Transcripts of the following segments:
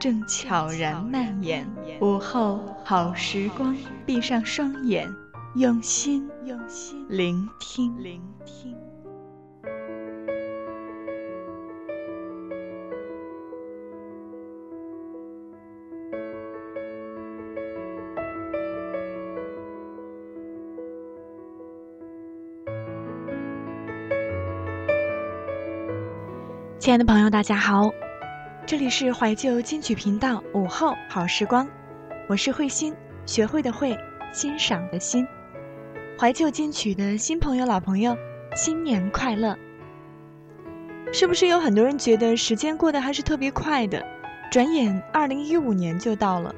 正悄然蔓延，午后好时光，闭上双眼，用心用心聆听聆听。亲爱的朋友，大家好。这里是怀旧金曲频道午后好时光，我是慧心，学会的会，欣赏的欣。怀旧金曲的新朋友、老朋友，新年快乐！是不是有很多人觉得时间过得还是特别快的？转眼二零一五年就到了。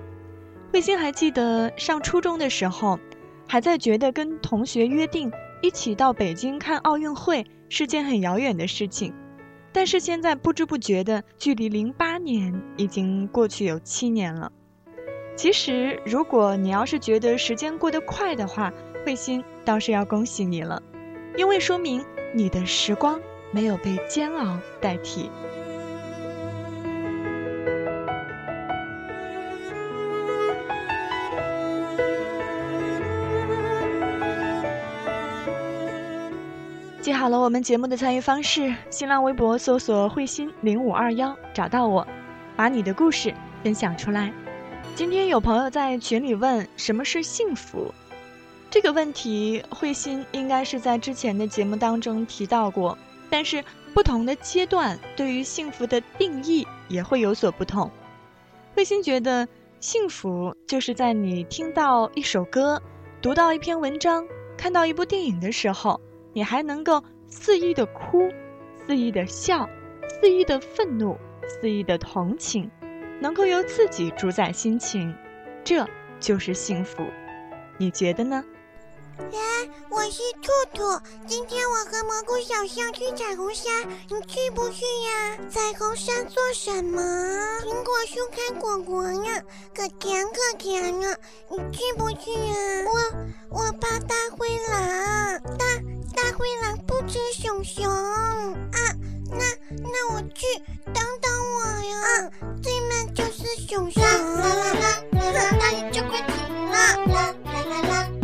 慧心还记得上初中的时候，还在觉得跟同学约定一起到北京看奥运会是件很遥远的事情。但是现在不知不觉的，距离零八年已经过去有七年了。其实，如果你要是觉得时间过得快的话，慧心倒是要恭喜你了，因为说明你的时光没有被煎熬代替。好了我们节目的参与方式：新浪微博搜索“慧心零五二幺”，找到我，把你的故事分享出来。今天有朋友在群里问什么是幸福，这个问题慧心应该是在之前的节目当中提到过，但是不同的阶段对于幸福的定义也会有所不同。慧心觉得幸福就是在你听到一首歌、读到一篇文章、看到一部电影的时候。你还能够肆意的哭，肆意的笑，肆意的愤怒，肆意的同情，能够由自己主宰心情，这就是幸福。你觉得呢？来，我是兔兔。今天我和蘑菇小象去彩虹山，你去不去呀？彩虹山做什么？苹果树开果果呀，可甜可甜呢。你去不去呀？我我怕大灰狼，大大灰狼不吃熊熊啊。那那我去，等等我呀。对面就是熊熊。啦啦啦啦啦，那你就快停了。啦啦啦啦。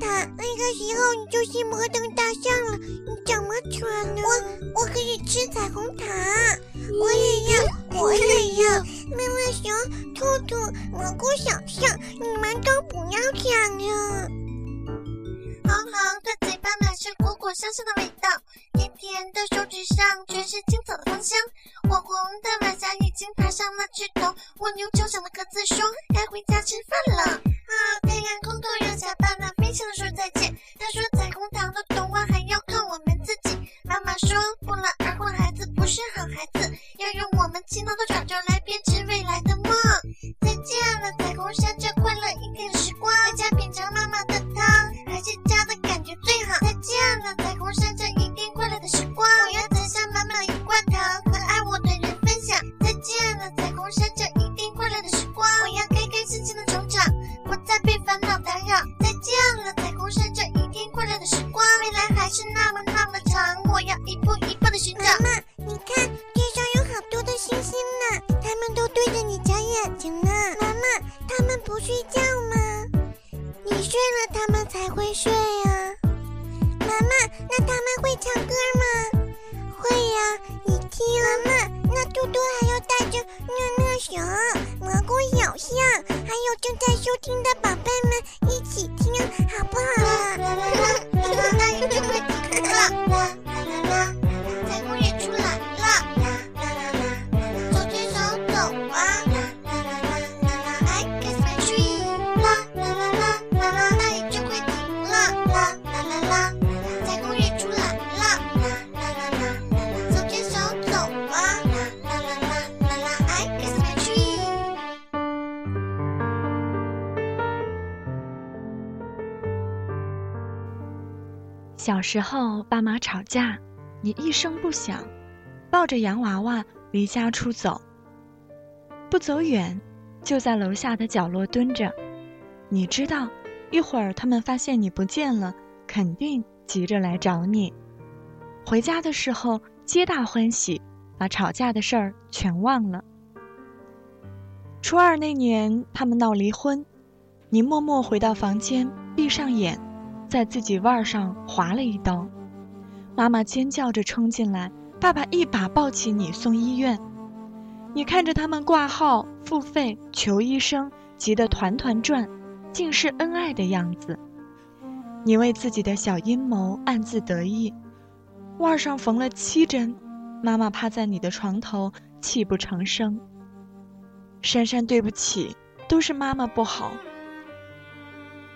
它。那个时候你就是摩登大象了。你怎么穿呢？我我可以吃彩虹糖，我也要，我也要。妈妈熊、兔兔、蘑菇小象，你们都不要抢了。好好的嘴巴满是果果香香的味道，甜甜的手指上全是青草的芳香。火红的晚霞已经爬上了枝头，蜗牛敲响了鸽子说该回家吃饭了。啊，太阳空空让小爸爸飞翔的说再见。他说彩虹糖的童话还要靠我们自己。妈妈说不劳而获孩子不是好孩子，要用我们勤劳的爪爪来编织未来的梦。再见了，彩虹山再见了，彩虹山这一定快乐的时光，我要摘下满满一罐糖，和爱我的人分享。再见了，彩虹山这一定快乐的时光，我要开开心心的成长，不再被烦恼打扰。再见了，彩虹山这一定快乐的时光，未来还是那听的时候，爸妈吵架，你一声不响，抱着洋娃娃离家出走。不走远，就在楼下的角落蹲着。你知道，一会儿他们发现你不见了，肯定急着来找你。回家的时候，皆大欢喜，把吵架的事儿全忘了。初二那年，他们闹离婚，你默默回到房间，闭上眼。在自己腕上划了一刀，妈妈尖叫着冲进来，爸爸一把抱起你送医院。你看着他们挂号、付费、求医生，急得团团转，尽是恩爱的样子。你为自己的小阴谋暗自得意。腕上缝了七针，妈妈趴在你的床头泣不成声。珊珊，对不起，都是妈妈不好。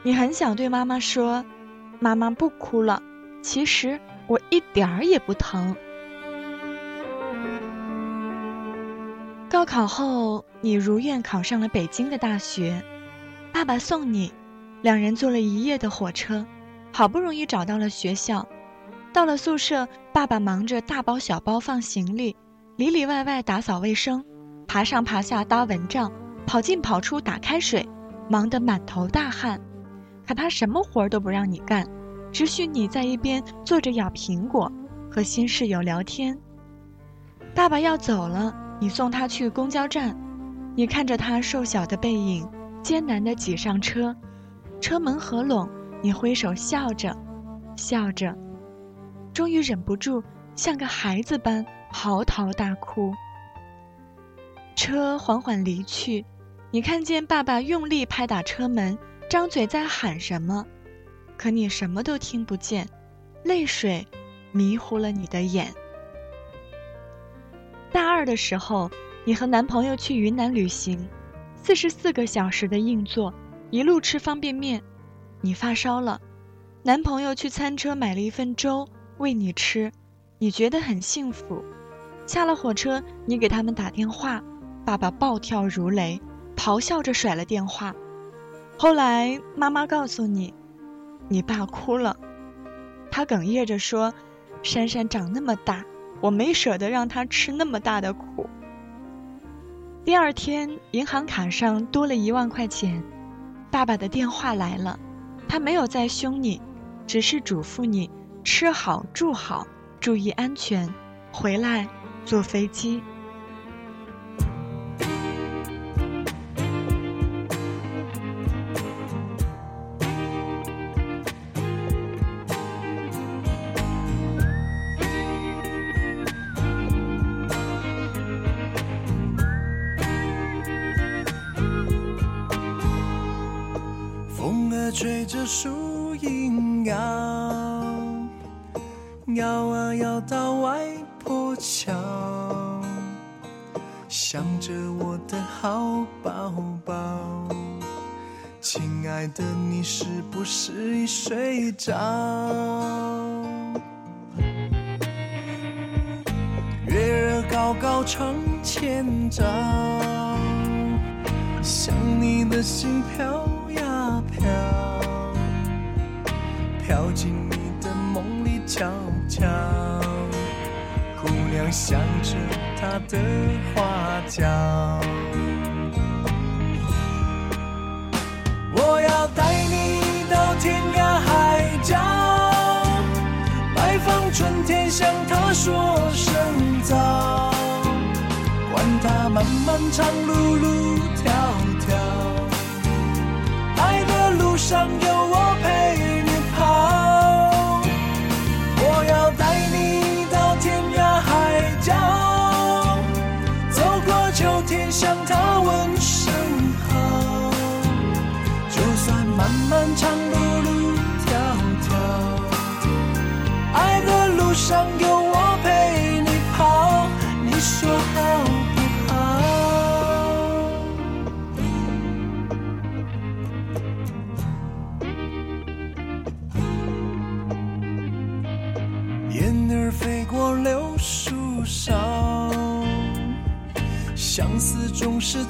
你很想对妈妈说。妈妈不哭了，其实我一点儿也不疼。高考后，你如愿考上了北京的大学，爸爸送你，两人坐了一夜的火车，好不容易找到了学校。到了宿舍，爸爸忙着大包小包放行李，里里外外打扫卫生，爬上爬下搭蚊帐，跑进跑出打开水，忙得满头大汗。可他什么活儿都不让你干，只许你在一边坐着咬苹果，和新室友聊天。爸爸要走了，你送他去公交站，你看着他瘦小的背影，艰难地挤上车，车门合拢，你挥手笑着，笑着，终于忍不住像个孩子般嚎啕大哭。车缓缓离去，你看见爸爸用力拍打车门。张嘴在喊什么，可你什么都听不见，泪水迷糊了你的眼。大二的时候，你和男朋友去云南旅行，四十四个小时的硬座，一路吃方便面，你发烧了，男朋友去餐车买了一份粥喂你吃，你觉得很幸福。下了火车，你给他们打电话，爸爸暴跳如雷，咆哮着甩了电话。后来妈妈告诉你，你爸哭了，他哽咽着说：“珊珊长那么大，我没舍得让她吃那么大的苦。”第二天，银行卡上多了一万块钱，爸爸的电话来了，他没有再凶你，只是嘱咐你吃好住好，注意安全，回来坐飞机。风儿吹着树影摇，摇啊摇到外婆桥，想着我的好宝宝。亲爱的，你是不是已睡着？月儿高高窗前照，想你的心飘飘进你的梦里悄悄。姑娘想着她的花轿。我要带你到天涯海角，拜访春天，向他说声早。管他漫漫长路路迢迢，爱的路上有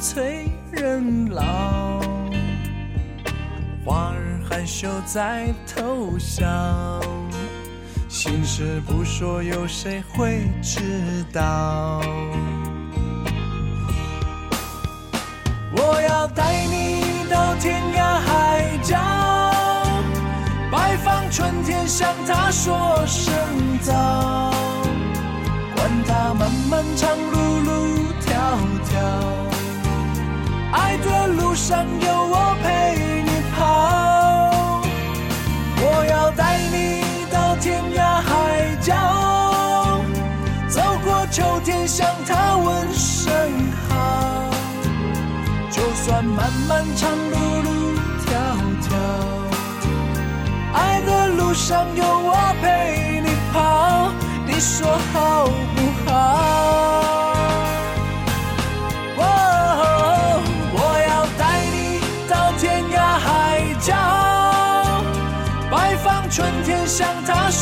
催人老。花儿含羞在偷笑，心事不说，有谁会知道？我要带你到天涯海角，拜访春天，向他说声早。管他漫漫长路路迢迢，爱的路上有我陪你跑。我要带你到天涯海角，走过秋天，向他问声好。就算漫漫长路路迢迢，爱的路上有我陪你跑，你说好不好？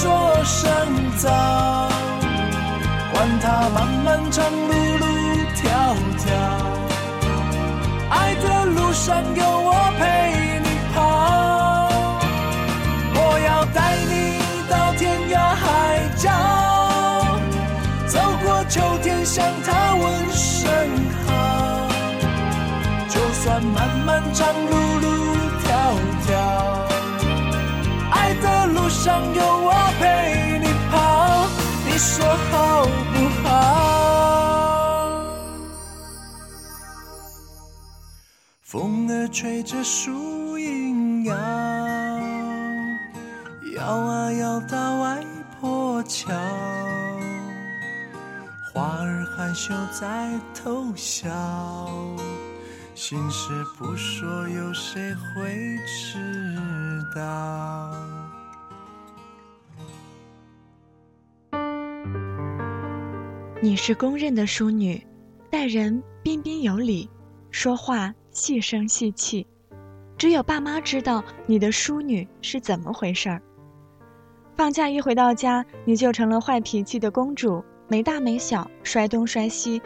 说声早。管他漫漫长路路迢迢。爱的路上有我陪你跑，我要带你到天涯海角，走过秋天，向他问声好。就算漫漫长路路迢迢，爱的路上有，说好不好？风儿吹着树影摇，摇啊摇到外婆桥。花儿含羞在偷笑，心事不说，有谁会知道？你是公认的淑女，待人彬彬有礼，说话细声细气，只有爸妈知道你的淑女是怎么回事儿。放假一回到家，你就成了坏脾气的公主，没大没小，摔东摔西，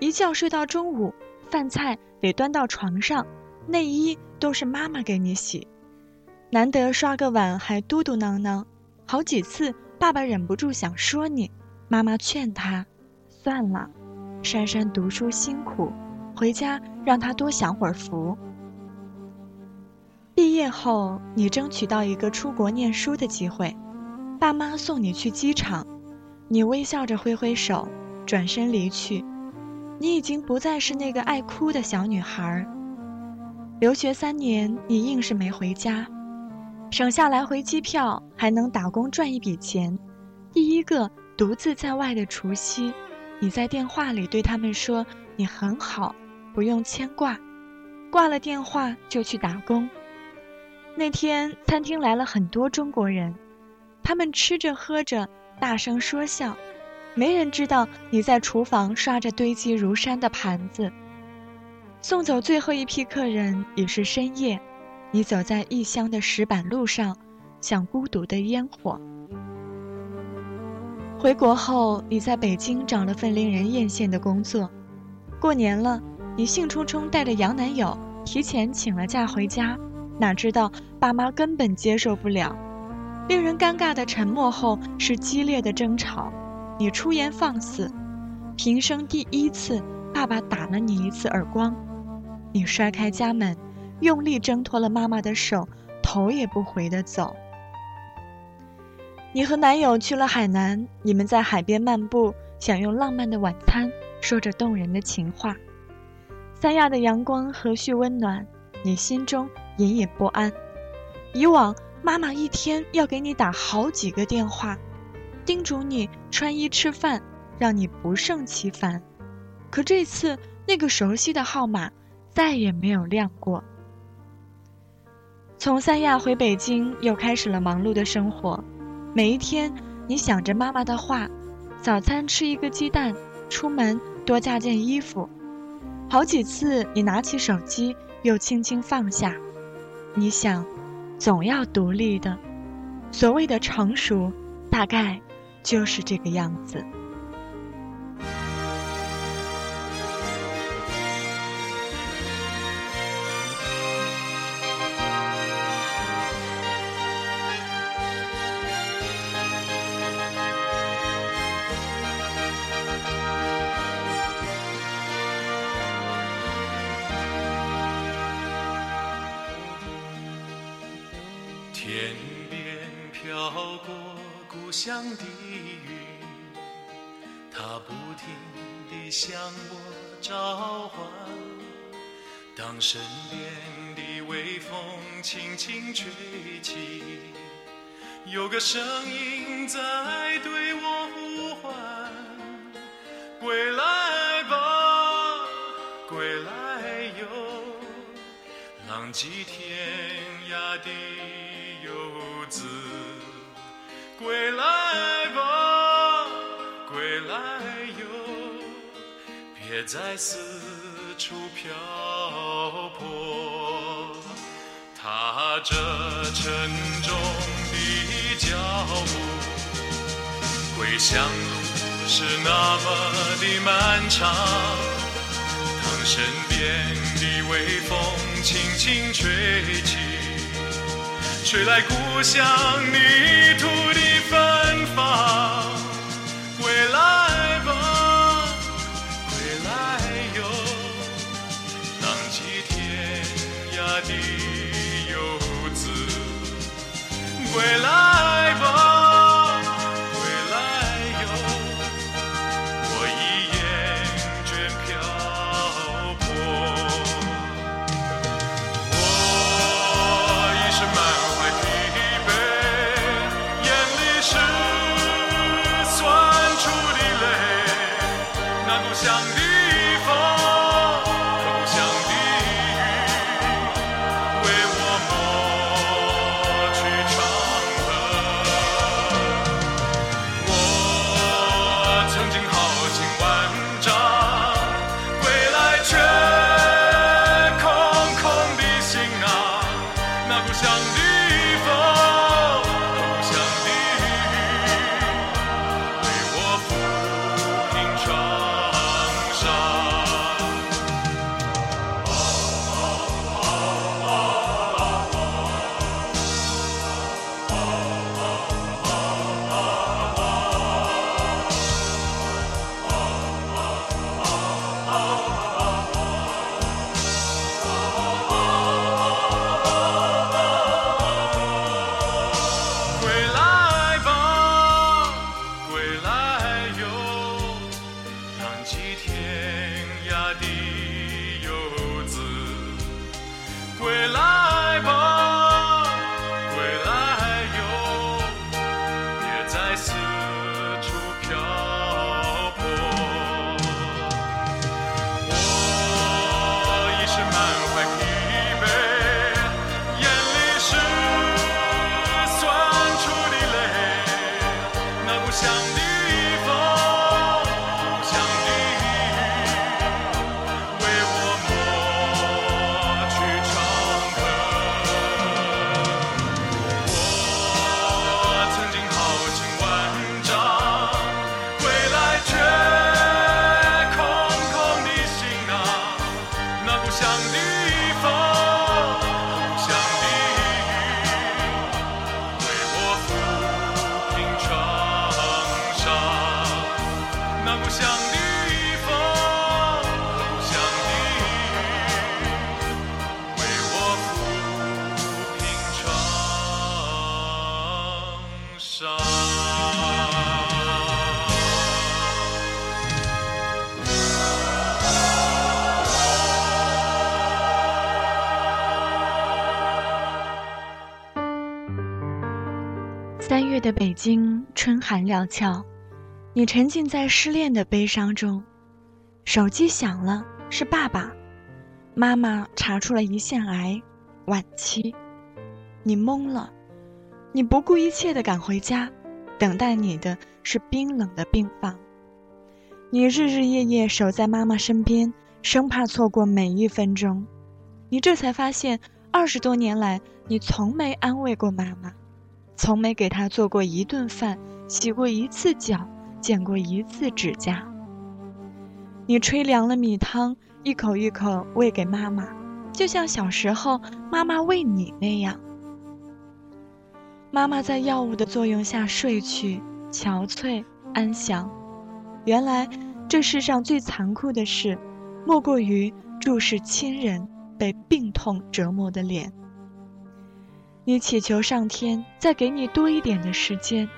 一觉睡到中午，饭菜得端到床上，内衣都是妈妈给你洗，难得刷个碗还嘟嘟囔囔，好几次爸爸忍不住想说你，妈妈劝他，算了，珊珊读书辛苦，回家让她多享会儿福。毕业后，你争取到一个出国念书的机会，爸妈送你去机场，你微笑着挥挥手，转身离去。你已经不再是那个爱哭的小女孩。留学三年，你硬是没回家，省下来回机票，还能打工赚一笔钱。第一个独自在外的除夕，你在电话里对他们说：“你很好，不用牵挂。”挂了电话就去打工。那天餐厅来了很多中国人，他们吃着喝着，大声说笑，没人知道你在厨房刷着堆积如山的盘子。送走最后一批客人已是深夜，你走在异乡的石板路上，像孤独的烟火。回国后，你在北京找了份令人艳羡的工作，过年了，你兴冲冲带着洋男友提前请了假回家。哪知道爸妈根本接受不了，令人尴尬的沉默后是激烈的争吵，你出言放肆，平生第一次，爸爸打了你一次耳光，你摔开家门，用力挣脱了妈妈的手，头也不回的走。你和男友去了海南，你们在海边漫步，享用浪漫的晚餐，说着动人的情话，三亚的阳光和煦温暖，你心中。隐隐不安。以往妈妈一天要给你打好几个电话，叮嘱你穿衣吃饭，让你不胜其烦。可这次那个熟悉的号码再也没有亮过。从三亚回北京，又开始了忙碌的生活。每一天，你想着妈妈的话：早餐吃一个鸡蛋，出门多加件衣服。好几次，你拿起手机，又轻轻放下。你想，总要独立的。所谓的成熟，大概就是这个样子。有个声音在对我呼唤：归来吧，归来哟，浪迹天涯的游子。归来吧，归来哟，别再四处漂泊。踏着沉重脚步，归乡路是那么的漫长。当身边的微风轻轻吹起，吹来故乡泥土的。芬芳，归来吧，归来哟，浪迹天涯的归春寒料峭，你沉浸在失恋的悲伤中。手机响了，是爸爸。妈妈查出了胰腺癌，晚期。你懵了，你不顾一切的赶回家，等待你的是冰冷的病房。你日日夜夜守在妈妈身边，生怕错过每一分钟。你这才发现，二十多年来，你从没安慰过妈妈。从没给他做过一顿饭，洗过一次脚，剪过一次指甲。你吹凉了米汤，一口一口喂给妈妈，就像小时候妈妈喂你那样。妈妈在药物的作用下睡去，憔悴安详。原来，这世上最残酷的事，莫过于注视亲人被病痛折磨的脸。你祈求上天再给你多一点的时间，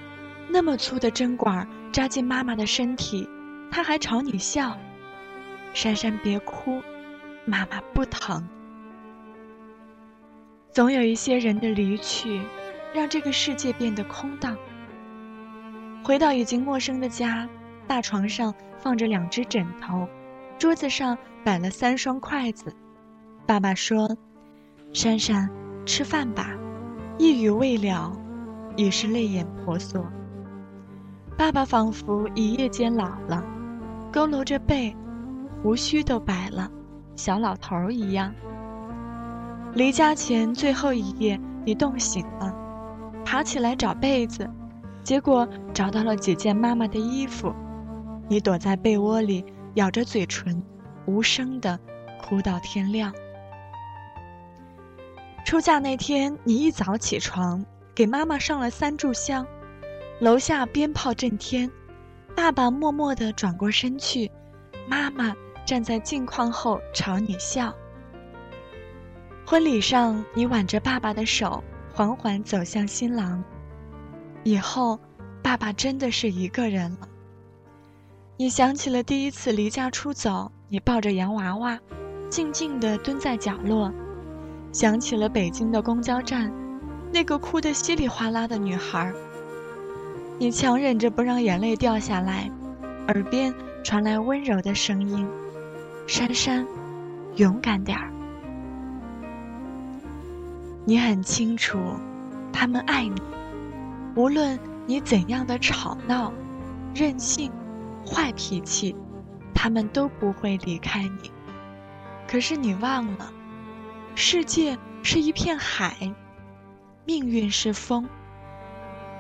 那么粗的针管扎进妈妈的身体，她还朝你笑。珊珊别哭，妈妈不疼。总有一些人的离去，让这个世界变得空荡。回到已经陌生的家，大床上放着两只枕头，桌子上摆了三双筷子。爸爸说：“珊珊，吃饭吧。”一语未了，已是泪眼婆娑。爸爸仿佛一夜间老了，佝偻着背，胡须都白了，小老头儿一样。离家前最后一夜，你冻醒了，爬起来找被子，结果找到了几件妈妈的衣服。你躲在被窝里，咬着嘴唇，无声的哭到天亮。出嫁那天，你一早起床，给妈妈上了三炷香，楼下鞭炮震天，爸爸默默地转过身去，妈妈站在镜框后朝你笑。婚礼上，你挽着爸爸的手，缓缓走向新郎。以后，爸爸真的是一个人了。你想起了第一次离家出走，你抱着洋娃娃，静静地蹲在角落。想起了北京的公交站，那个哭得稀里哗啦的女孩。你强忍着不让眼泪掉下来，耳边传来温柔的声音：“珊珊，勇敢点儿。”你很清楚，他们爱你，无论你怎样的吵闹、任性、坏脾气，他们都不会离开你。可是你忘了。世界是一片海，命运是风。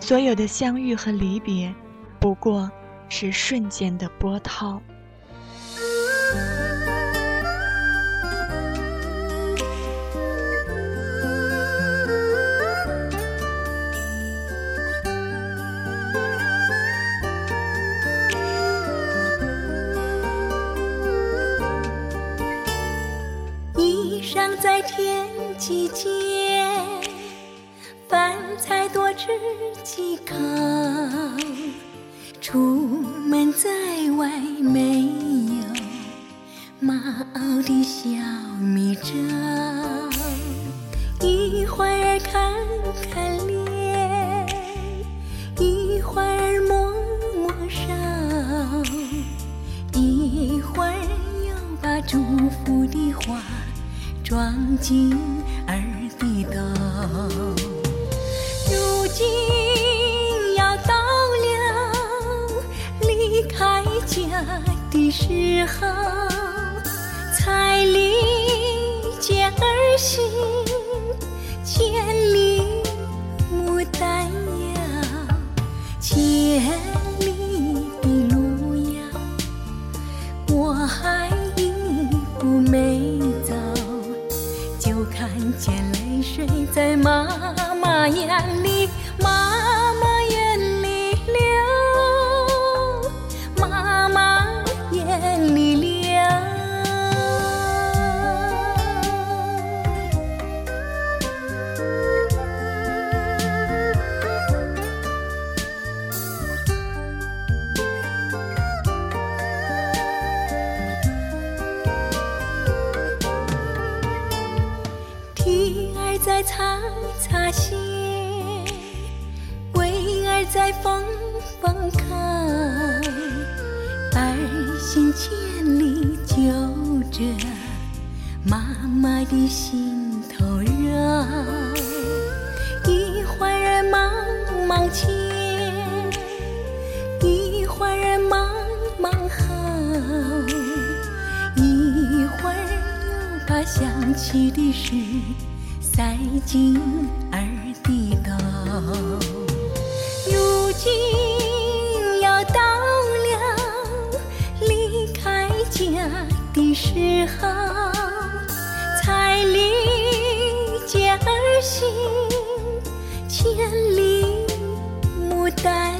所有的相遇和离别，不过是瞬间的波涛。几口。出门在外没有妈熬的小米粥，家的时候，才理解儿行千里牡丹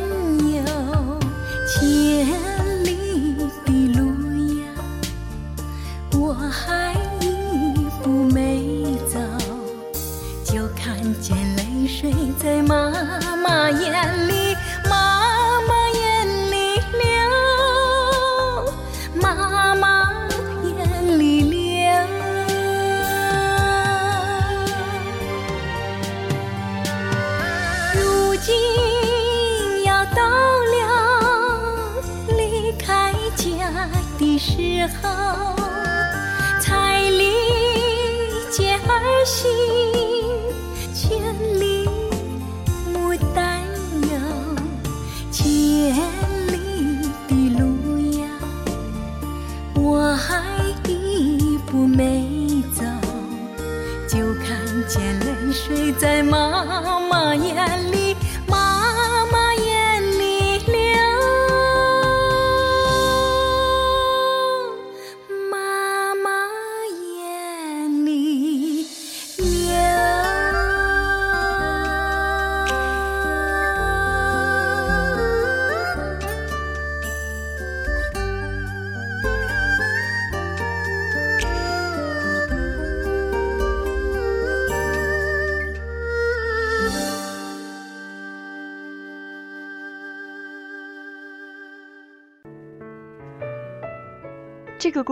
眼泪水在妈妈眼里。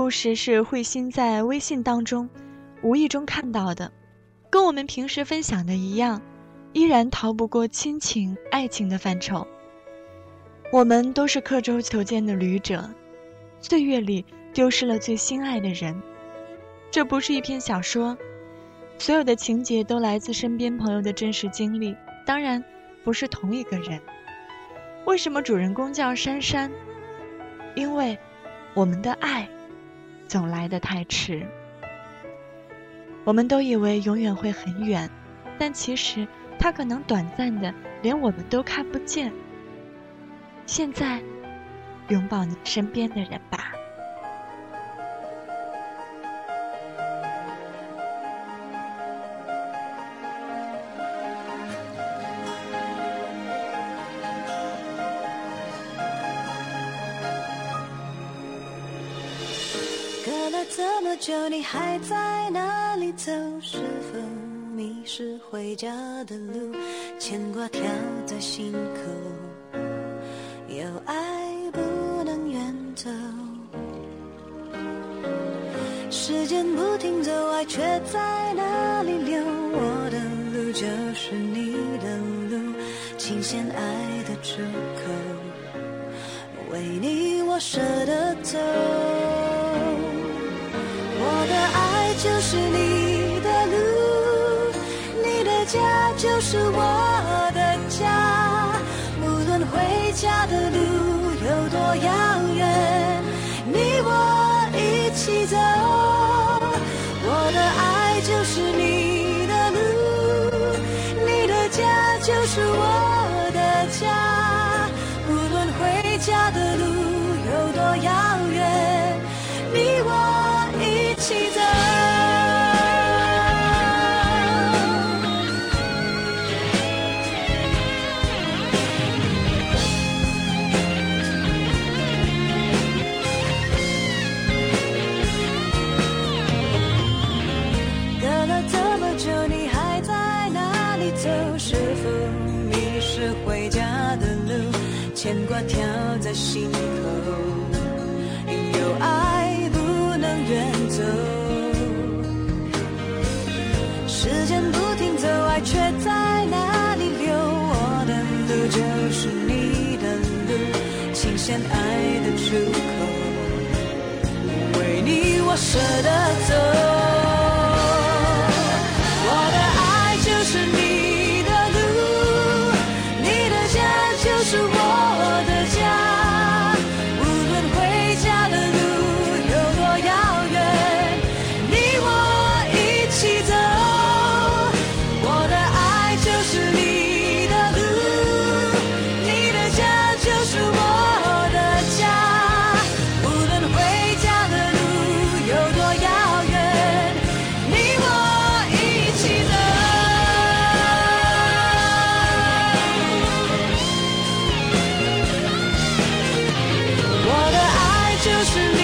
故事是慧心在微信当中无意中看到的，跟我们平时分享的一样，依然逃不过亲情、爱情的范畴。我们都是刻舟求剑的旅者，岁月里丢失了最心爱的人。这不是一篇小说，所有的情节都来自身边朋友的真实经历，当然不是同一个人。为什么主人公叫珊珊？因为我们的爱。总来的太迟。我们都以为永远会很远，但其实它可能短暂的，连我们都看不见。现在，拥抱你身边的人吧。还在哪里走？是否迷失回家的路？牵挂跳在心口，有爱不能远走。时间不停走，爱却在哪里留？我的路就是你的路，琴弦爱的出口，为你我舍得走。爱就是你的路，你的家就是我的家。无论回家的路有多遥远，你我一起走。我的爱就是你的路，你的家就是我的家。无论回家的路有多遥牵挂跳在心头，有爱不能远走。时间不停走，爱却在哪里流？我的路就是你的路，琴弦爱的出口。为你，我舍得走。就是你。